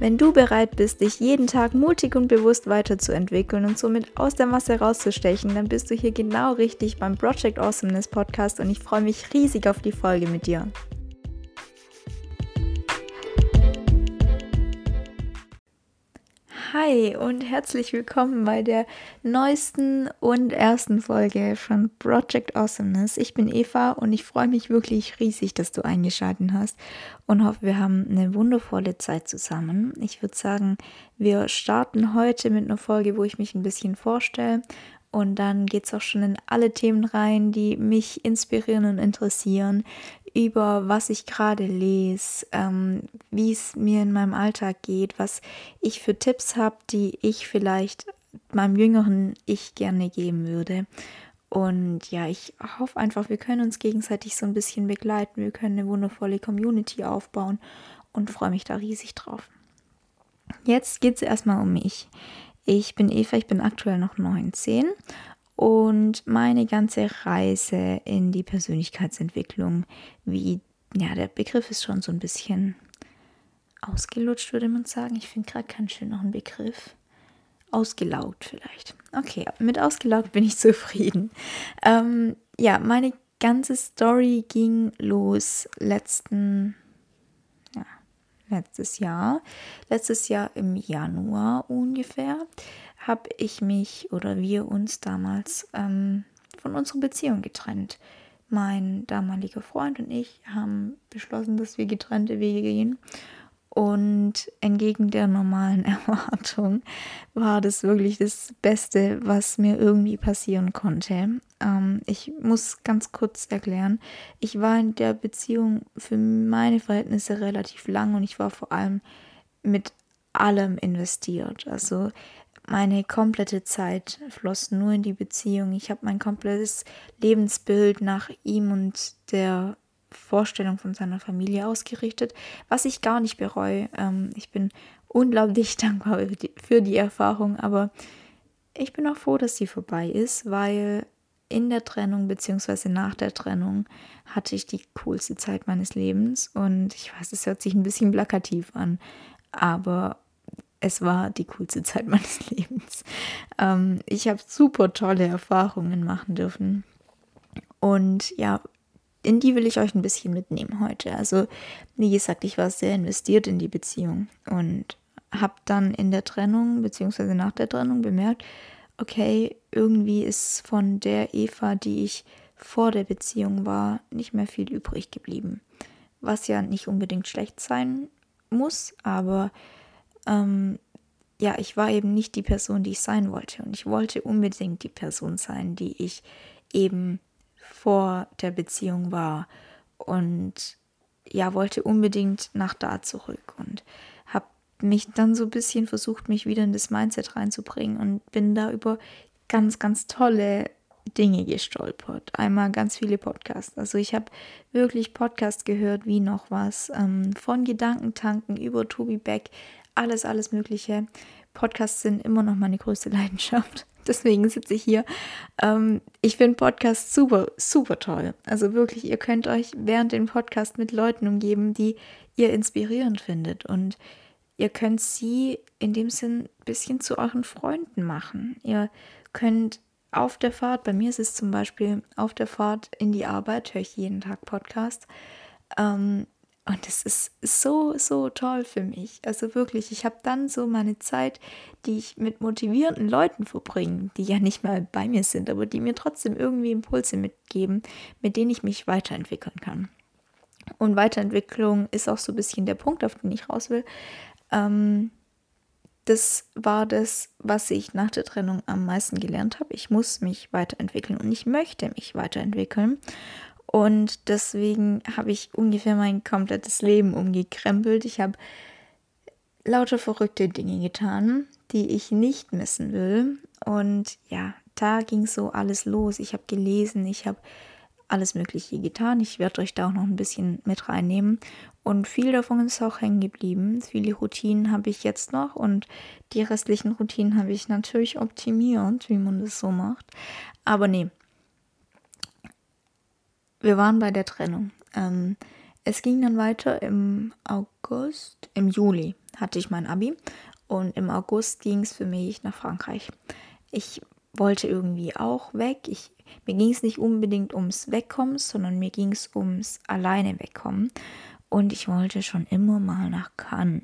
Wenn du bereit bist, dich jeden Tag mutig und bewusst weiterzuentwickeln und somit aus der Masse rauszustechen, dann bist du hier genau richtig beim Project Awesomeness Podcast und ich freue mich riesig auf die Folge mit dir. Hi und herzlich willkommen bei der neuesten und ersten Folge von Project Awesomeness. Ich bin Eva und ich freue mich wirklich riesig, dass du eingeschaltet hast und hoffe, wir haben eine wundervolle Zeit zusammen. Ich würde sagen, wir starten heute mit einer Folge, wo ich mich ein bisschen vorstelle und dann geht es auch schon in alle Themen rein, die mich inspirieren und interessieren über was ich gerade lese, ähm, wie es mir in meinem Alltag geht, was ich für Tipps habe, die ich vielleicht meinem jüngeren Ich gerne geben würde. Und ja, ich hoffe einfach, wir können uns gegenseitig so ein bisschen begleiten. Wir können eine wundervolle Community aufbauen und freue mich da riesig drauf. Jetzt geht es erstmal um mich. Ich bin Eva, ich bin aktuell noch 19 und meine ganze Reise in die Persönlichkeitsentwicklung, wie, ja, der Begriff ist schon so ein bisschen ausgelutscht, würde man sagen. Ich finde gerade keinen schöneren Begriff. Ausgelaugt vielleicht. Okay, mit ausgelaugt bin ich zufrieden. Ähm, ja, meine ganze Story ging los letzten, ja, letztes Jahr. Letztes Jahr im Januar ungefähr habe ich mich oder wir uns damals ähm, von unserer Beziehung getrennt. Mein damaliger Freund und ich haben beschlossen, dass wir getrennte Wege gehen. Und entgegen der normalen Erwartung war das wirklich das Beste, was mir irgendwie passieren konnte. Ähm, ich muss ganz kurz erklären, ich war in der Beziehung für meine Verhältnisse relativ lang und ich war vor allem mit allem investiert. Also meine komplette Zeit floss nur in die Beziehung. Ich habe mein komplettes Lebensbild nach ihm und der Vorstellung von seiner Familie ausgerichtet, was ich gar nicht bereue. Ähm, ich bin unglaublich dankbar für die Erfahrung, aber ich bin auch froh, dass sie vorbei ist, weil in der Trennung bzw. nach der Trennung hatte ich die coolste Zeit meines Lebens und ich weiß, es hört sich ein bisschen plakativ an, aber es war die coolste Zeit meines Lebens. Ähm, ich habe super tolle Erfahrungen machen dürfen. Und ja, in die will ich euch ein bisschen mitnehmen heute. Also, wie gesagt, ich war sehr investiert in die Beziehung und habe dann in der Trennung bzw. nach der Trennung bemerkt, okay, irgendwie ist von der Eva, die ich vor der Beziehung war, nicht mehr viel übrig geblieben. Was ja nicht unbedingt schlecht sein muss, aber ähm, ja, ich war eben nicht die Person, die ich sein wollte. Und ich wollte unbedingt die Person sein, die ich eben vor der Beziehung war. Und ja, wollte unbedingt nach da zurück und habe mich dann so ein bisschen versucht, mich wieder in das Mindset reinzubringen und bin da über ganz, ganz tolle Dinge gestolpert. Einmal ganz viele Podcasts. Also ich habe wirklich Podcasts gehört, wie noch was, ähm, von Gedankentanken über Tobi Beck alles, alles Mögliche. Podcasts sind immer noch meine größte Leidenschaft. Deswegen sitze ich hier. Ähm, ich finde Podcasts super, super toll. Also wirklich, ihr könnt euch während dem Podcast mit Leuten umgeben, die ihr inspirierend findet. Und ihr könnt sie in dem Sinn ein bisschen zu euren Freunden machen. Ihr könnt auf der Fahrt, bei mir ist es zum Beispiel auf der Fahrt in die Arbeit, höre ich jeden Tag Podcast. Ähm, und es ist so, so toll für mich. Also wirklich, ich habe dann so meine Zeit, die ich mit motivierenden Leuten verbringe, die ja nicht mal bei mir sind, aber die mir trotzdem irgendwie Impulse mitgeben, mit denen ich mich weiterentwickeln kann. Und Weiterentwicklung ist auch so ein bisschen der Punkt, auf den ich raus will. Ähm, das war das, was ich nach der Trennung am meisten gelernt habe. Ich muss mich weiterentwickeln und ich möchte mich weiterentwickeln. Und deswegen habe ich ungefähr mein komplettes Leben umgekrempelt. Ich habe lauter verrückte Dinge getan, die ich nicht missen will. Und ja, da ging so alles los. Ich habe gelesen, ich habe alles Mögliche getan. Ich werde euch da auch noch ein bisschen mit reinnehmen. Und viel davon ist auch hängen geblieben. Viele Routinen habe ich jetzt noch und die restlichen Routinen habe ich natürlich optimiert, wie man das so macht. Aber nee, wir waren bei der Trennung. Ähm, es ging dann weiter im August, im Juli hatte ich mein Abi und im August ging es für mich nach Frankreich. Ich wollte irgendwie auch weg. Ich, mir ging es nicht unbedingt ums Wegkommen, sondern mir ging es ums alleine wegkommen. Und ich wollte schon immer mal nach Cannes.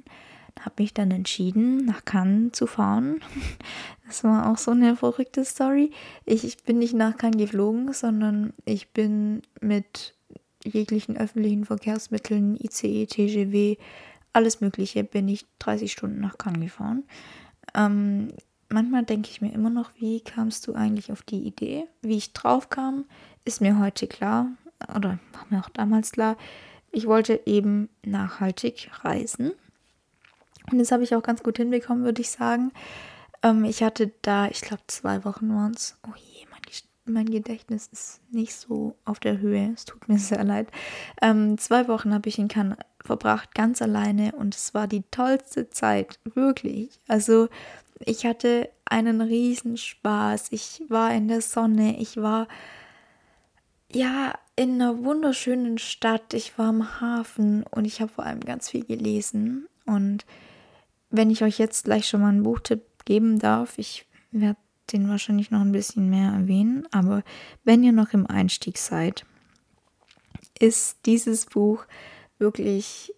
Habe mich dann entschieden, nach Cannes zu fahren. Das war auch so eine verrückte Story. Ich, bin nicht nach Cannes geflogen, sondern ich bin mit jeglichen öffentlichen Verkehrsmitteln, ICE, TGW, alles Mögliche, bin ich 30 Stunden nach Cannes gefahren. Ähm, manchmal denke ich mir immer noch, wie kamst du eigentlich auf die Idee? Wie ich drauf kam, ist mir heute klar, oder war mir auch damals klar. Ich wollte eben nachhaltig reisen. Und das habe ich auch ganz gut hinbekommen, würde ich sagen. Ähm, ich hatte da, ich glaube, zwei Wochen waren es. Oh je, mein, mein, Gedächtnis ist nicht so auf der Höhe. Es tut mir sehr leid. Ähm, zwei Wochen habe ich in Cannes verbracht, ganz alleine. Und es war die tollste Zeit, wirklich. Also ich hatte einen riesen Spaß. Ich war in der Sonne. Ich war ja in einer wunderschönen Stadt. Ich war am Hafen und ich habe vor allem ganz viel gelesen. Und wenn ich euch jetzt gleich schon mal einen Buchtipp geben darf, ich werde den wahrscheinlich noch ein bisschen mehr erwähnen, aber wenn ihr noch im Einstieg seid, ist dieses Buch wirklich,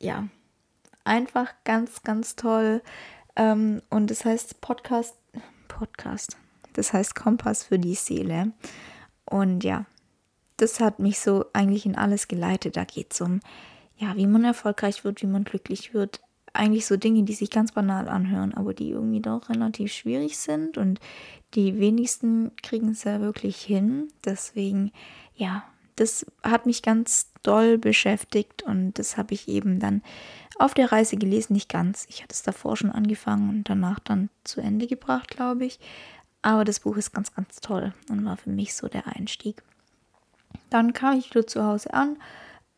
ja, einfach ganz, ganz toll. Ähm, und das heißt Podcast, Podcast, das heißt Kompass für die Seele. Und ja, das hat mich so eigentlich in alles geleitet. Da geht es um, ja, wie man erfolgreich wird, wie man glücklich wird. Eigentlich so Dinge, die sich ganz banal anhören, aber die irgendwie doch relativ schwierig sind und die wenigsten kriegen es ja wirklich hin. Deswegen, ja, das hat mich ganz doll beschäftigt und das habe ich eben dann auf der Reise gelesen, nicht ganz. Ich hatte es davor schon angefangen und danach dann zu Ende gebracht, glaube ich. Aber das Buch ist ganz, ganz toll und war für mich so der Einstieg. Dann kam ich wieder zu Hause an.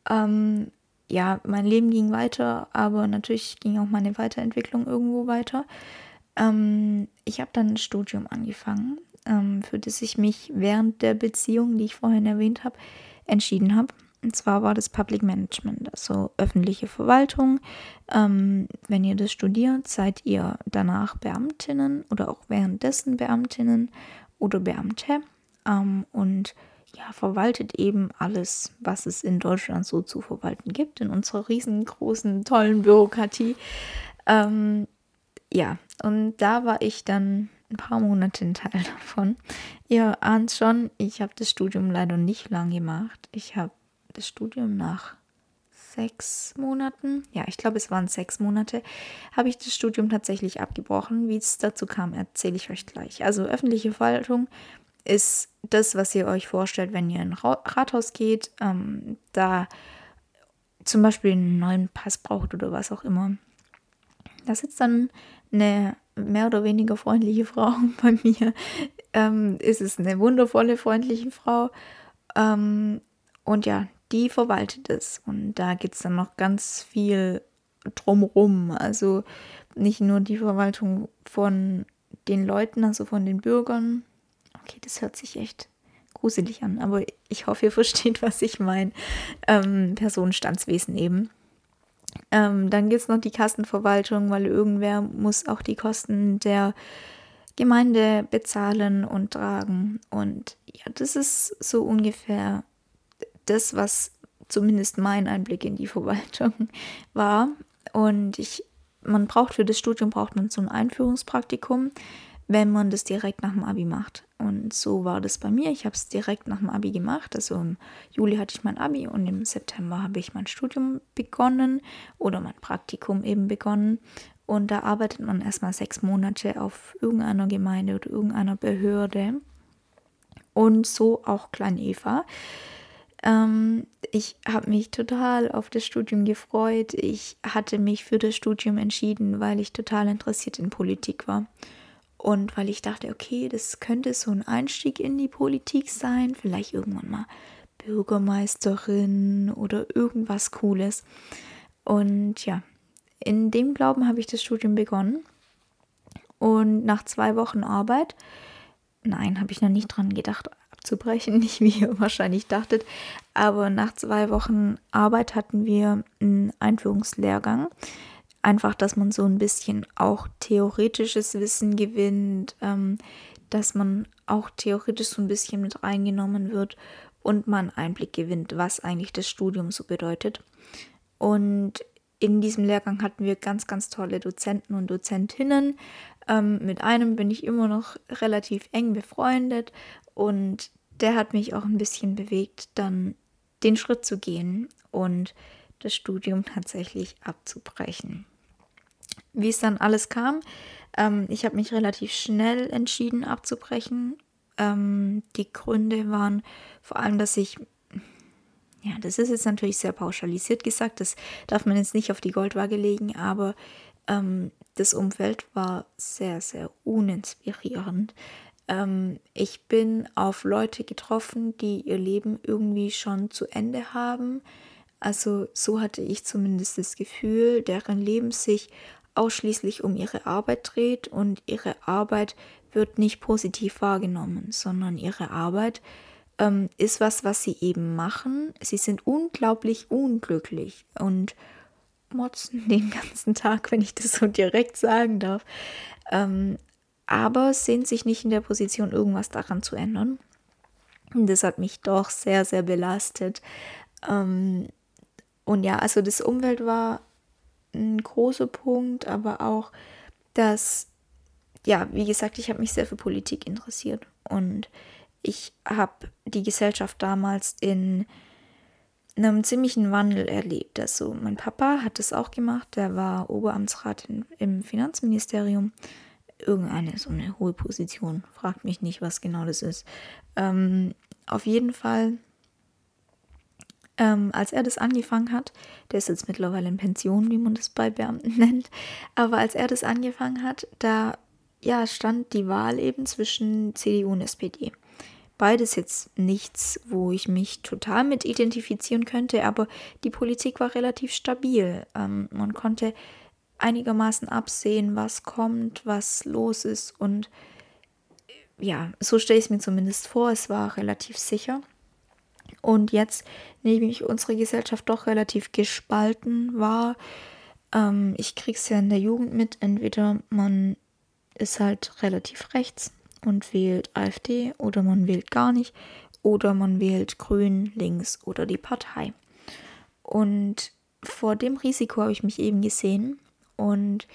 Ähm, ja, mein Leben ging weiter, aber natürlich ging auch meine Weiterentwicklung irgendwo weiter. Ähm, ich habe dann ein Studium angefangen, ähm, für das ich mich während der Beziehung, die ich vorhin erwähnt habe, entschieden habe. Und zwar war das Public Management, also öffentliche Verwaltung. Ähm, wenn ihr das studiert, seid ihr danach Beamtinnen oder auch währenddessen Beamtinnen oder Beamte. Ähm, und ja, verwaltet eben alles, was es in Deutschland so zu verwalten gibt, in unserer riesengroßen, tollen Bürokratie. Ähm, ja, und da war ich dann ein paar Monate ein Teil davon. Ihr ahnt schon, ich habe das Studium leider nicht lang gemacht. Ich habe das Studium nach sechs Monaten, ja, ich glaube, es waren sechs Monate, habe ich das Studium tatsächlich abgebrochen. Wie es dazu kam, erzähle ich euch gleich. Also öffentliche Verwaltung ist das, was ihr euch vorstellt, wenn ihr in ein Rathaus geht, ähm, da zum Beispiel einen neuen Pass braucht oder was auch immer. Da sitzt dann eine mehr oder weniger freundliche Frau. Bei mir ähm, ist es eine wundervolle, freundliche Frau. Ähm, und ja, die verwaltet es. Und da gibt es dann noch ganz viel drumrum. Also nicht nur die Verwaltung von den Leuten, also von den Bürgern, Okay, das hört sich echt gruselig an, aber ich hoffe, ihr versteht, was ich meine. Ähm, Personenstandswesen eben. Ähm, dann gibt es noch die Kassenverwaltung, weil irgendwer muss auch die Kosten der Gemeinde bezahlen und tragen. Und ja, das ist so ungefähr das, was zumindest mein Einblick in die Verwaltung war. Und ich, man braucht für das Studium braucht man so ein Einführungspraktikum wenn man das direkt nach dem Abi macht. Und so war das bei mir. Ich habe es direkt nach dem Abi gemacht. Also im Juli hatte ich mein Abi und im September habe ich mein Studium begonnen oder mein Praktikum eben begonnen. Und da arbeitet man erstmal sechs Monate auf irgendeiner Gemeinde oder irgendeiner Behörde. Und so auch Klein Eva. Ähm, ich habe mich total auf das Studium gefreut. Ich hatte mich für das Studium entschieden, weil ich total interessiert in Politik war. Und weil ich dachte, okay, das könnte so ein Einstieg in die Politik sein, vielleicht irgendwann mal Bürgermeisterin oder irgendwas Cooles. Und ja, in dem Glauben habe ich das Studium begonnen. Und nach zwei Wochen Arbeit, nein, habe ich noch nicht dran gedacht, abzubrechen, nicht wie ihr wahrscheinlich dachtet. Aber nach zwei Wochen Arbeit hatten wir einen Einführungslehrgang. Einfach, dass man so ein bisschen auch theoretisches Wissen gewinnt, ähm, dass man auch theoretisch so ein bisschen mit reingenommen wird und man Einblick gewinnt, was eigentlich das Studium so bedeutet. Und in diesem Lehrgang hatten wir ganz, ganz tolle Dozenten und Dozentinnen. Ähm, mit einem bin ich immer noch relativ eng befreundet und der hat mich auch ein bisschen bewegt, dann den Schritt zu gehen und das Studium tatsächlich abzubrechen. Wie es dann alles kam, ähm, ich habe mich relativ schnell entschieden abzubrechen. Ähm, die Gründe waren vor allem, dass ich, ja, das ist jetzt natürlich sehr pauschalisiert gesagt, das darf man jetzt nicht auf die Goldwaage legen, aber ähm, das Umfeld war sehr, sehr uninspirierend. Ähm, ich bin auf Leute getroffen, die ihr Leben irgendwie schon zu Ende haben. Also so hatte ich zumindest das Gefühl, deren Leben sich ausschließlich um ihre Arbeit dreht und ihre Arbeit wird nicht positiv wahrgenommen, sondern ihre Arbeit ähm, ist was, was sie eben machen. Sie sind unglaublich unglücklich und motzen den ganzen Tag, wenn ich das so direkt sagen darf. Ähm, aber sehen sich nicht in der Position, irgendwas daran zu ändern. Und das hat mich doch sehr, sehr belastet. Ähm, und ja, also das Umwelt war ein großer Punkt, aber auch, dass, ja, wie gesagt, ich habe mich sehr für Politik interessiert und ich habe die Gesellschaft damals in einem ziemlichen Wandel erlebt. Also mein Papa hat das auch gemacht, der war Oberamtsrat in, im Finanzministerium. Irgendeine so eine hohe Position. Fragt mich nicht, was genau das ist. Ähm, auf jeden Fall ähm, als er das angefangen hat, der ist jetzt mittlerweile in Pension, wie man das bei Beamten nennt, aber als er das angefangen hat, da ja, stand die Wahl eben zwischen CDU und SPD. Beides jetzt nichts, wo ich mich total mit identifizieren könnte, aber die Politik war relativ stabil. Ähm, man konnte einigermaßen absehen, was kommt, was los ist und ja, so stelle ich es mir zumindest vor. Es war relativ sicher. Und jetzt nehme ich unsere Gesellschaft doch relativ gespalten wahr. Ähm, ich kriege es ja in der Jugend mit. Entweder man ist halt relativ rechts und wählt AfD oder man wählt gar nicht oder man wählt Grün, links oder die Partei. Und vor dem Risiko habe ich mich eben gesehen und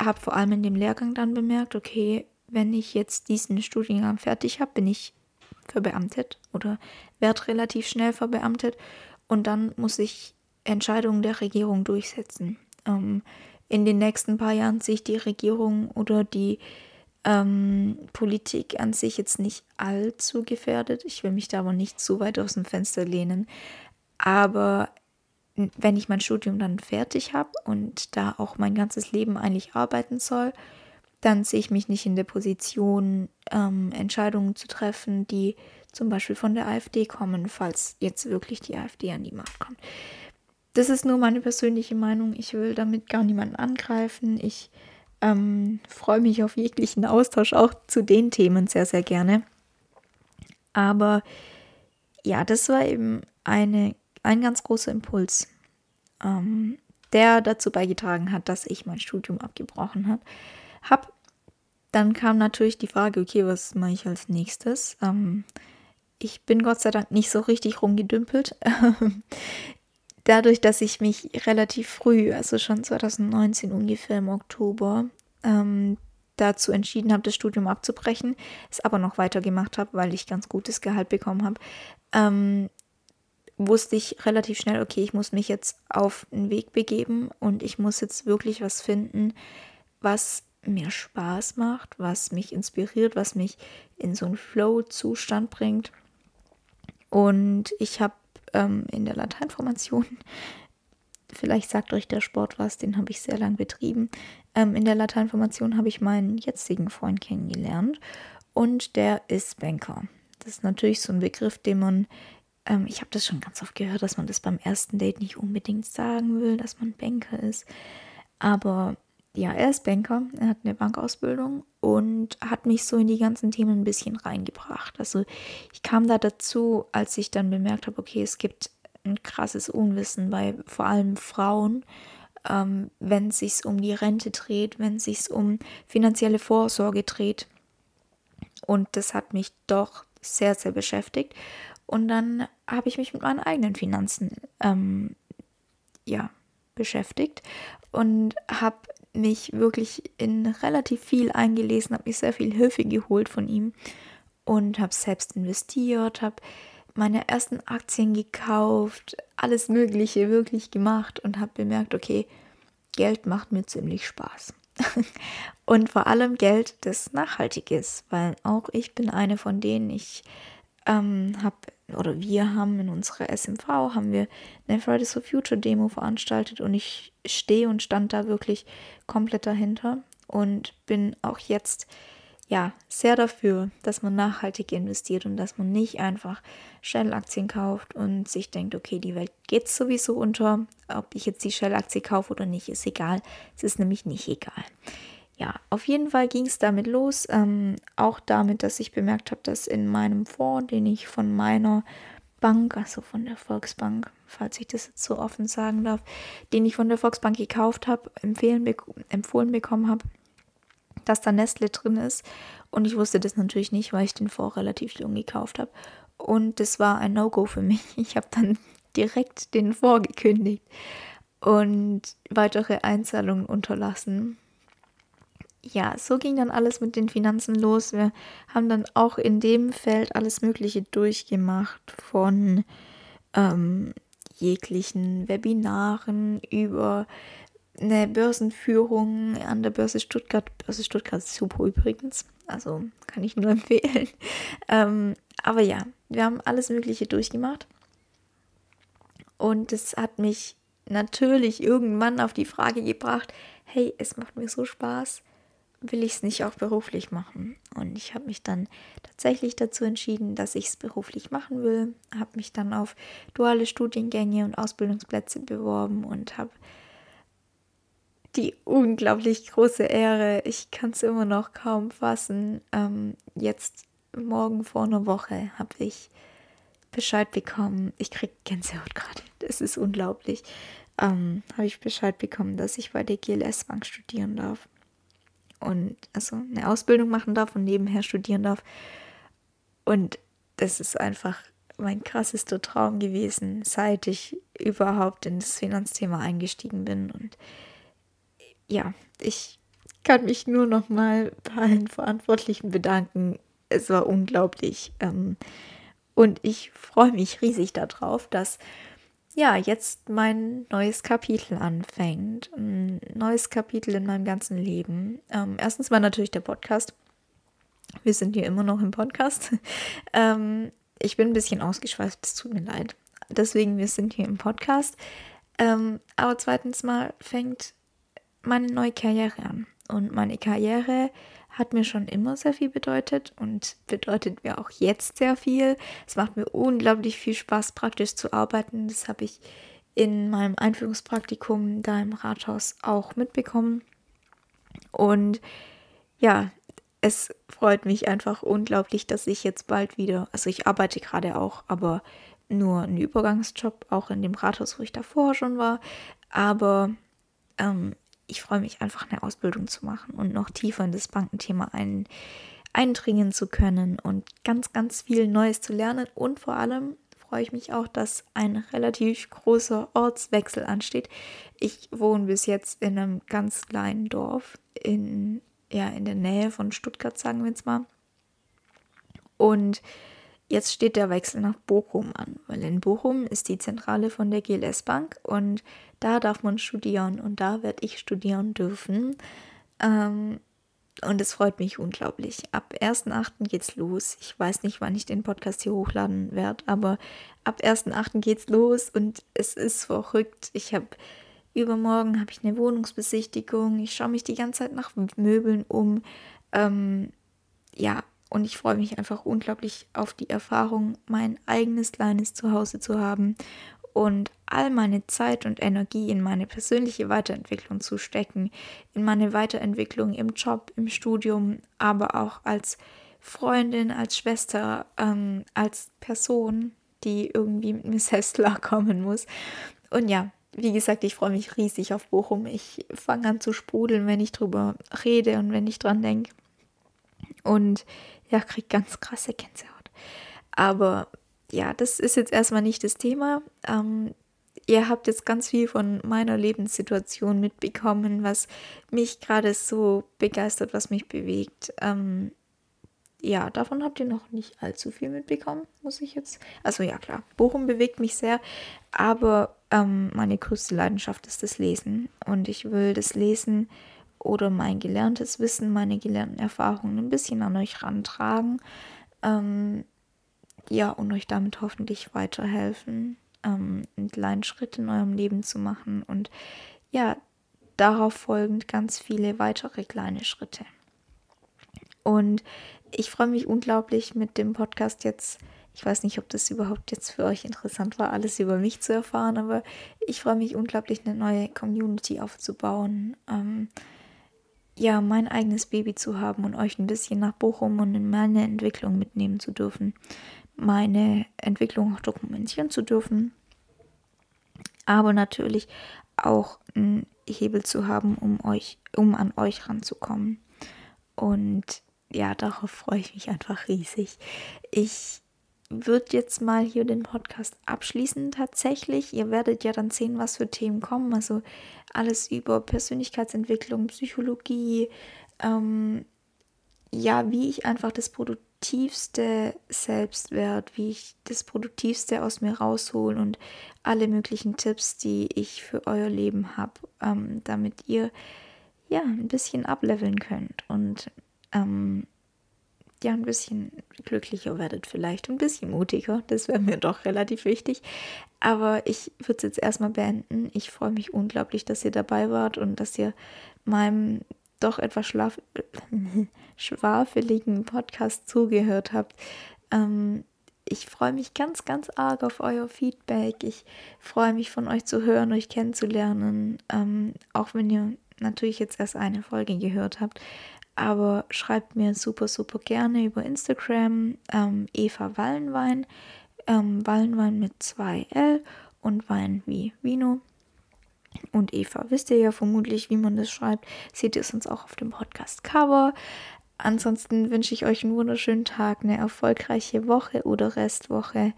habe vor allem in dem Lehrgang dann bemerkt, okay, wenn ich jetzt diesen Studiengang fertig habe, bin ich verbeamtet oder werde relativ schnell verbeamtet und dann muss ich Entscheidungen der Regierung durchsetzen. Ähm, in den nächsten paar Jahren sehe ich die Regierung oder die ähm, Politik an sich jetzt nicht allzu gefährdet. Ich will mich da aber nicht zu weit aus dem Fenster lehnen. Aber wenn ich mein Studium dann fertig habe und da auch mein ganzes Leben eigentlich arbeiten soll, dann sehe ich mich nicht in der Position, ähm, Entscheidungen zu treffen, die zum Beispiel von der AfD kommen, falls jetzt wirklich die AfD an die Macht kommt. Das ist nur meine persönliche Meinung. Ich will damit gar niemanden angreifen. Ich ähm, freue mich auf jeglichen Austausch, auch zu den Themen sehr, sehr gerne. Aber ja, das war eben eine, ein ganz großer Impuls, ähm, der dazu beigetragen hat, dass ich mein Studium abgebrochen habe. Hab. Dann kam natürlich die Frage, okay, was mache ich als nächstes? Ähm, ich bin Gott sei Dank nicht so richtig rumgedümpelt. Dadurch, dass ich mich relativ früh, also schon 2019 ungefähr im Oktober, ähm, dazu entschieden habe, das Studium abzubrechen, es aber noch weitergemacht habe, weil ich ganz gutes Gehalt bekommen habe, ähm, wusste ich relativ schnell, okay, ich muss mich jetzt auf einen Weg begeben und ich muss jetzt wirklich was finden, was mir Spaß macht, was mich inspiriert, was mich in so einen Flow-Zustand bringt. Und ich habe ähm, in der Lateinformation, vielleicht sagt euch der Sport was, den habe ich sehr lang betrieben. Ähm, in der Lateinformation habe ich meinen jetzigen Freund kennengelernt und der ist Banker. Das ist natürlich so ein Begriff, den man, ähm, ich habe das schon ganz oft gehört, dass man das beim ersten Date nicht unbedingt sagen will, dass man Banker ist. Aber ja, er ist Banker, er hat eine Bankausbildung und hat mich so in die ganzen Themen ein bisschen reingebracht. Also ich kam da dazu, als ich dann bemerkt habe, okay, es gibt ein krasses Unwissen bei vor allem Frauen, ähm, wenn es sich um die Rente dreht, wenn es sich um finanzielle Vorsorge dreht. Und das hat mich doch sehr, sehr beschäftigt. Und dann habe ich mich mit meinen eigenen Finanzen ähm, ja, beschäftigt und habe mich wirklich in relativ viel eingelesen, habe mich sehr viel Hilfe geholt von ihm und habe selbst investiert, habe meine ersten Aktien gekauft, alles Mögliche wirklich gemacht und habe bemerkt, okay, Geld macht mir ziemlich Spaß. und vor allem Geld, das nachhaltig ist, weil auch ich bin eine von denen, ich ähm, habe oder wir haben in unserer SMV haben wir eine Fridays for Future Demo veranstaltet und ich stehe und stand da wirklich komplett dahinter und bin auch jetzt ja sehr dafür, dass man nachhaltig investiert und dass man nicht einfach Shell-Aktien kauft und sich denkt, okay, die Welt geht sowieso unter, ob ich jetzt die Shell-Aktie kaufe oder nicht, ist egal. Es ist nämlich nicht egal. Ja, auf jeden Fall ging es damit los. Ähm, auch damit, dass ich bemerkt habe, dass in meinem Fonds, den ich von meiner Bank, also von der Volksbank, falls ich das jetzt so offen sagen darf, den ich von der Volksbank gekauft habe, empfohlen bekommen habe, dass da Nestle drin ist. Und ich wusste das natürlich nicht, weil ich den Fonds relativ jung gekauft habe. Und das war ein No-Go für mich. Ich habe dann direkt den Fonds gekündigt und weitere Einzahlungen unterlassen ja, so ging dann alles mit den Finanzen los. Wir haben dann auch in dem Feld alles Mögliche durchgemacht, von ähm, jeglichen Webinaren über eine Börsenführung an der Börse Stuttgart. Börse Stuttgart ist super übrigens, also kann ich nur empfehlen. Ähm, aber ja, wir haben alles Mögliche durchgemacht. Und es hat mich natürlich irgendwann auf die Frage gebracht, hey, es macht mir so Spaß, will ich es nicht auch beruflich machen. Und ich habe mich dann tatsächlich dazu entschieden, dass ich es beruflich machen will. Habe mich dann auf duale Studiengänge und Ausbildungsplätze beworben und habe die unglaublich große Ehre, ich kann es immer noch kaum fassen. Ähm, jetzt morgen vor einer Woche habe ich Bescheid bekommen. Ich kriege Gänsehaut gerade. Das ist unglaublich. Ähm, habe ich Bescheid bekommen, dass ich bei der GLS Bank studieren darf und also eine Ausbildung machen darf und nebenher studieren darf. Und das ist einfach mein krassester Traum gewesen, seit ich überhaupt in das Finanzthema eingestiegen bin. Und ja, ich kann mich nur noch mal bei allen Verantwortlichen bedanken. Es war unglaublich. Ähm, und ich freue mich riesig darauf, dass ja, jetzt mein neues Kapitel anfängt. Ein neues Kapitel in meinem ganzen Leben. Ähm, erstens war natürlich der Podcast. Wir sind hier immer noch im Podcast. ähm, ich bin ein bisschen ausgeschweift, es tut mir leid. Deswegen, wir sind hier im Podcast. Ähm, aber zweitens mal fängt meine neue Karriere an. Und meine Karriere hat mir schon immer sehr viel bedeutet und bedeutet mir auch jetzt sehr viel. Es macht mir unglaublich viel Spaß, praktisch zu arbeiten. Das habe ich in meinem Einführungspraktikum da im Rathaus auch mitbekommen. Und ja, es freut mich einfach unglaublich, dass ich jetzt bald wieder, also ich arbeite gerade auch, aber nur einen Übergangsjob, auch in dem Rathaus, wo ich davor schon war. Aber ähm, ich freue mich einfach, eine Ausbildung zu machen und noch tiefer in das Bankenthema ein, eindringen zu können und ganz, ganz viel Neues zu lernen. Und vor allem freue ich mich auch, dass ein relativ großer Ortswechsel ansteht. Ich wohne bis jetzt in einem ganz kleinen Dorf in, ja, in der Nähe von Stuttgart, sagen wir jetzt mal. Und Jetzt steht der Wechsel nach Bochum an, weil in Bochum ist die Zentrale von der GLS Bank und da darf man studieren und da werde ich studieren dürfen. Ähm, und es freut mich unglaublich. Ab 1.8. geht's los. Ich weiß nicht, wann ich den Podcast hier hochladen werde, aber ab 1.8. geht's los und es ist verrückt. Ich habe übermorgen habe ich eine Wohnungsbesichtigung. Ich schaue mich die ganze Zeit nach Möbeln um. Ähm, ja, und ich freue mich einfach unglaublich auf die Erfahrung, mein eigenes kleines Zuhause zu haben und all meine Zeit und Energie in meine persönliche Weiterentwicklung zu stecken, in meine Weiterentwicklung im Job, im Studium, aber auch als Freundin, als Schwester, ähm, als Person, die irgendwie mit mir selbst klarkommen muss. Und ja, wie gesagt, ich freue mich riesig auf Bochum. Ich fange an zu sprudeln, wenn ich drüber rede und wenn ich dran denke. Und ja, kriege ganz krasse Gänsehaut. Aber ja, das ist jetzt erstmal nicht das Thema. Ähm, ihr habt jetzt ganz viel von meiner Lebenssituation mitbekommen, was mich gerade so begeistert, was mich bewegt. Ähm, ja, davon habt ihr noch nicht allzu viel mitbekommen, muss ich jetzt. Also ja, klar, Bochum bewegt mich sehr, aber ähm, meine größte Leidenschaft ist das Lesen. Und ich will das Lesen oder mein gelerntes Wissen, meine gelernten Erfahrungen ein bisschen an euch rantragen. Ähm, ja, und euch damit hoffentlich weiterhelfen, ähm, einen kleinen Schritt in eurem Leben zu machen und ja, darauf folgend ganz viele weitere kleine Schritte. Und ich freue mich unglaublich mit dem Podcast jetzt. Ich weiß nicht, ob das überhaupt jetzt für euch interessant war, alles über mich zu erfahren, aber ich freue mich unglaublich, eine neue Community aufzubauen. Ähm, ja, mein eigenes Baby zu haben und euch ein bisschen nach Bochum und in meine Entwicklung mitnehmen zu dürfen, meine Entwicklung auch dokumentieren zu dürfen, aber natürlich auch einen Hebel zu haben, um euch, um an euch ranzukommen. Und ja, darauf freue ich mich einfach riesig. Ich würde jetzt mal hier den Podcast abschließen tatsächlich. Ihr werdet ja dann sehen, was für Themen kommen. Also alles über Persönlichkeitsentwicklung, Psychologie, ähm, ja, wie ich einfach das produktivste Selbstwert, wie ich das produktivste aus mir raushole und alle möglichen Tipps, die ich für euer Leben habe, ähm, damit ihr ja ein bisschen ableveln könnt und ähm, ja ein bisschen glücklicher werdet, vielleicht ein bisschen mutiger. Das wäre mir doch relativ wichtig. Aber ich würde es jetzt erstmal beenden. Ich freue mich unglaublich, dass ihr dabei wart und dass ihr meinem doch etwas schlaf schwafeligen Podcast zugehört habt. Ähm, ich freue mich ganz, ganz arg auf euer Feedback. Ich freue mich von euch zu hören, euch kennenzulernen. Ähm, auch wenn ihr natürlich jetzt erst eine Folge gehört habt. Aber schreibt mir super, super gerne über Instagram ähm, Eva Wallenwein. Ähm, Wallenwein mit zwei L und Wein wie Vino. Und Eva, wisst ihr ja vermutlich, wie man das schreibt. Seht ihr es uns auch auf dem Podcast-Cover. Ansonsten wünsche ich euch einen wunderschönen Tag, eine erfolgreiche Woche oder Restwoche.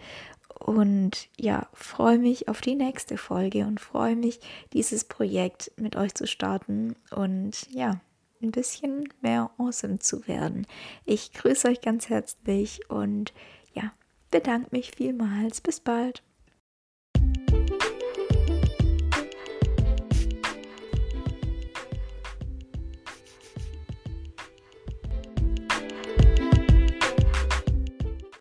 Und ja, freue mich auf die nächste Folge und freue mich, dieses Projekt mit euch zu starten. Und ja, ein bisschen mehr awesome zu werden. Ich grüße euch ganz herzlich und ja, bedanke mich vielmals. Bis bald.